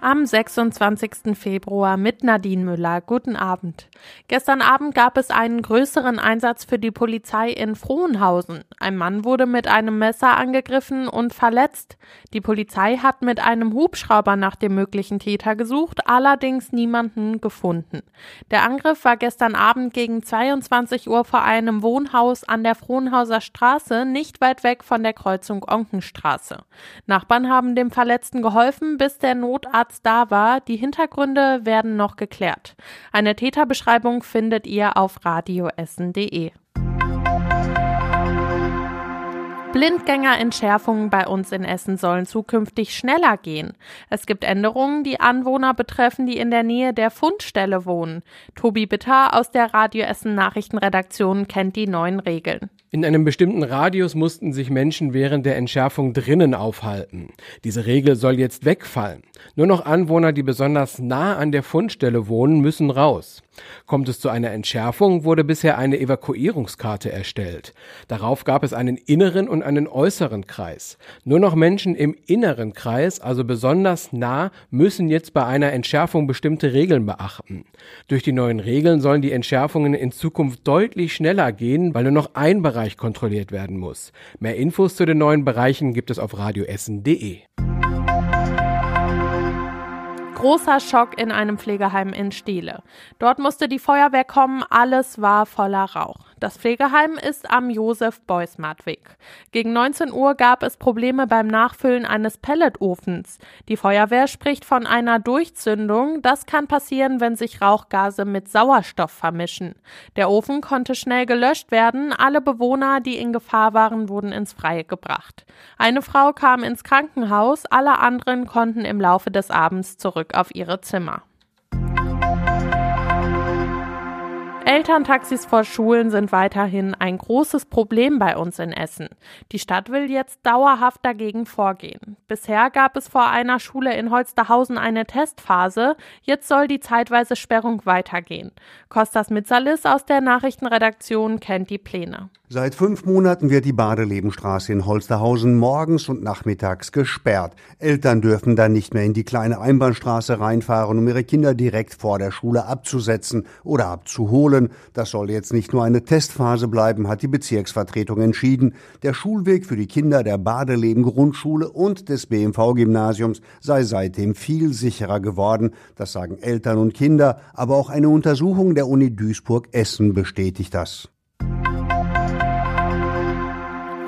am 26. Februar mit Nadine Müller. Guten Abend. Gestern Abend gab es einen größeren Einsatz für die Polizei in Frohnhausen. Ein Mann wurde mit einem Messer angegriffen und verletzt. Die Polizei hat mit einem Hubschrauber nach dem möglichen Täter gesucht, allerdings niemanden gefunden. Der Angriff war gestern Abend gegen 22 Uhr vor einem Wohnhaus an der Frohnhauser Straße, nicht weit weg von der Kreuzung Onkenstraße. Nachbarn haben dem Verletzten geholfen, bis der Notarzt Einsatz da war. Die Hintergründe werden noch geklärt. Eine Täterbeschreibung findet ihr auf radioessen.de. Blindgängerentschärfungen bei uns in Essen sollen zukünftig schneller gehen. Es gibt Änderungen, die Anwohner betreffen, die in der Nähe der Fundstelle wohnen. Tobi Bitter aus der Radio Essen Nachrichtenredaktion kennt die neuen Regeln. In einem bestimmten Radius mussten sich Menschen während der Entschärfung drinnen aufhalten. Diese Regel soll jetzt wegfallen. Nur noch Anwohner, die besonders nah an der Fundstelle wohnen, müssen raus. Kommt es zu einer Entschärfung, wurde bisher eine Evakuierungskarte erstellt. Darauf gab es einen inneren und einen äußeren Kreis. Nur noch Menschen im inneren Kreis, also besonders nah, müssen jetzt bei einer Entschärfung bestimmte Regeln beachten. Durch die neuen Regeln sollen die Entschärfungen in Zukunft deutlich schneller gehen, weil nur noch ein Bereich kontrolliert werden muss. Mehr Infos zu den neuen Bereichen gibt es auf radioessen.de. Großer Schock in einem Pflegeheim in Steele. Dort musste die Feuerwehr kommen, alles war voller Rauch. Das Pflegeheim ist am Josef-Beusmardt-Weg. Gegen 19 Uhr gab es Probleme beim Nachfüllen eines Pelletofens. Die Feuerwehr spricht von einer Durchzündung. Das kann passieren, wenn sich Rauchgase mit Sauerstoff vermischen. Der Ofen konnte schnell gelöscht werden. Alle Bewohner, die in Gefahr waren, wurden ins Freie gebracht. Eine Frau kam ins Krankenhaus, alle anderen konnten im Laufe des Abends zurück auf ihre Zimmer. Elterntaxis vor Schulen sind weiterhin ein großes Problem bei uns in Essen. Die Stadt will jetzt dauerhaft dagegen vorgehen. Bisher gab es vor einer Schule in Holsterhausen eine Testphase. Jetzt soll die zeitweise Sperrung weitergehen. Kostas Mitsalis aus der Nachrichtenredaktion kennt die Pläne. Seit fünf Monaten wird die Badelebenstraße in Holsterhausen morgens und nachmittags gesperrt. Eltern dürfen dann nicht mehr in die kleine Einbahnstraße reinfahren, um ihre Kinder direkt vor der Schule abzusetzen oder abzuholen. Das soll jetzt nicht nur eine Testphase bleiben, hat die Bezirksvertretung entschieden. Der Schulweg für die Kinder der Badeleben Grundschule und des BMV Gymnasiums sei seitdem viel sicherer geworden. Das sagen Eltern und Kinder, aber auch eine Untersuchung der Uni Duisburg Essen bestätigt das.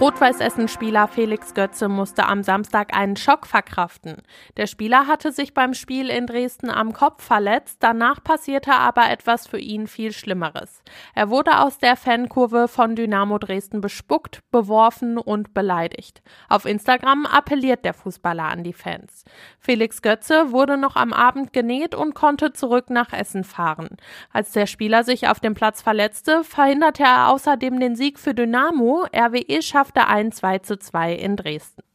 Rot-Weiß-Essen-Spieler Felix Götze musste am Samstag einen Schock verkraften. Der Spieler hatte sich beim Spiel in Dresden am Kopf verletzt, danach passierte aber etwas für ihn viel Schlimmeres. Er wurde aus der Fankurve von Dynamo Dresden bespuckt, beworfen und beleidigt. Auf Instagram appelliert der Fußballer an die Fans. Felix Götze wurde noch am Abend genäht und konnte zurück nach Essen fahren. Als der Spieler sich auf dem Platz verletzte, verhinderte er außerdem den Sieg für Dynamo. RWE schaffte schaffte ein 2 zu 2 in Dresden.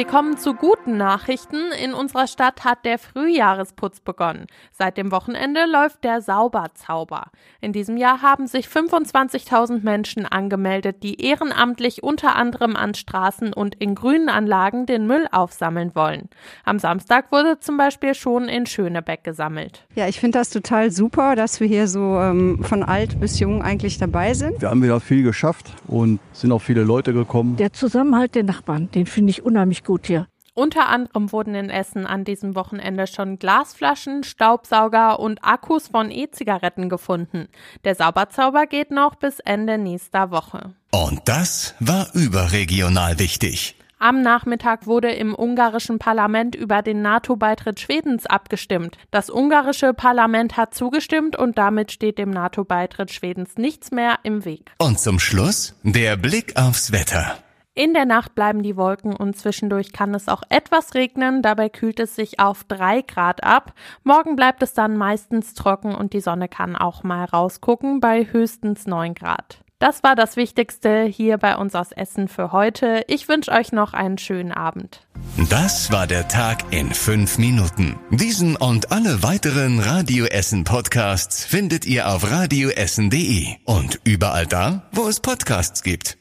Wir kommen zu guten Nachrichten. In unserer Stadt hat der Frühjahresputz begonnen. Seit dem Wochenende läuft der Sauberzauber. In diesem Jahr haben sich 25.000 Menschen angemeldet, die ehrenamtlich unter anderem an Straßen und in grünen Anlagen den Müll aufsammeln wollen. Am Samstag wurde zum Beispiel schon in Schönebeck gesammelt. Ja, ich finde das total super, dass wir hier so ähm, von alt bis jung eigentlich dabei sind. Wir haben wieder viel geschafft und sind auch viele Leute gekommen. Der Zusammenhalt der Nachbarn, den finde ich unheimlich gut gut hier. Unter anderem wurden in Essen an diesem Wochenende schon Glasflaschen, Staubsauger und Akkus von E-Zigaretten gefunden. Der Sauberzauber geht noch bis Ende nächster Woche. Und das war überregional wichtig. Am Nachmittag wurde im ungarischen Parlament über den NATO-Beitritt Schwedens abgestimmt. Das ungarische Parlament hat zugestimmt und damit steht dem NATO-Beitritt Schwedens nichts mehr im Weg. Und zum Schluss der Blick aufs Wetter. In der Nacht bleiben die Wolken und zwischendurch kann es auch etwas regnen. Dabei kühlt es sich auf drei Grad ab. Morgen bleibt es dann meistens trocken und die Sonne kann auch mal rausgucken bei höchstens neun Grad. Das war das Wichtigste hier bei uns aus Essen für heute. Ich wünsche euch noch einen schönen Abend. Das war der Tag in fünf Minuten. Diesen und alle weiteren Radio Essen Podcasts findet ihr auf radioessen.de und überall da, wo es Podcasts gibt.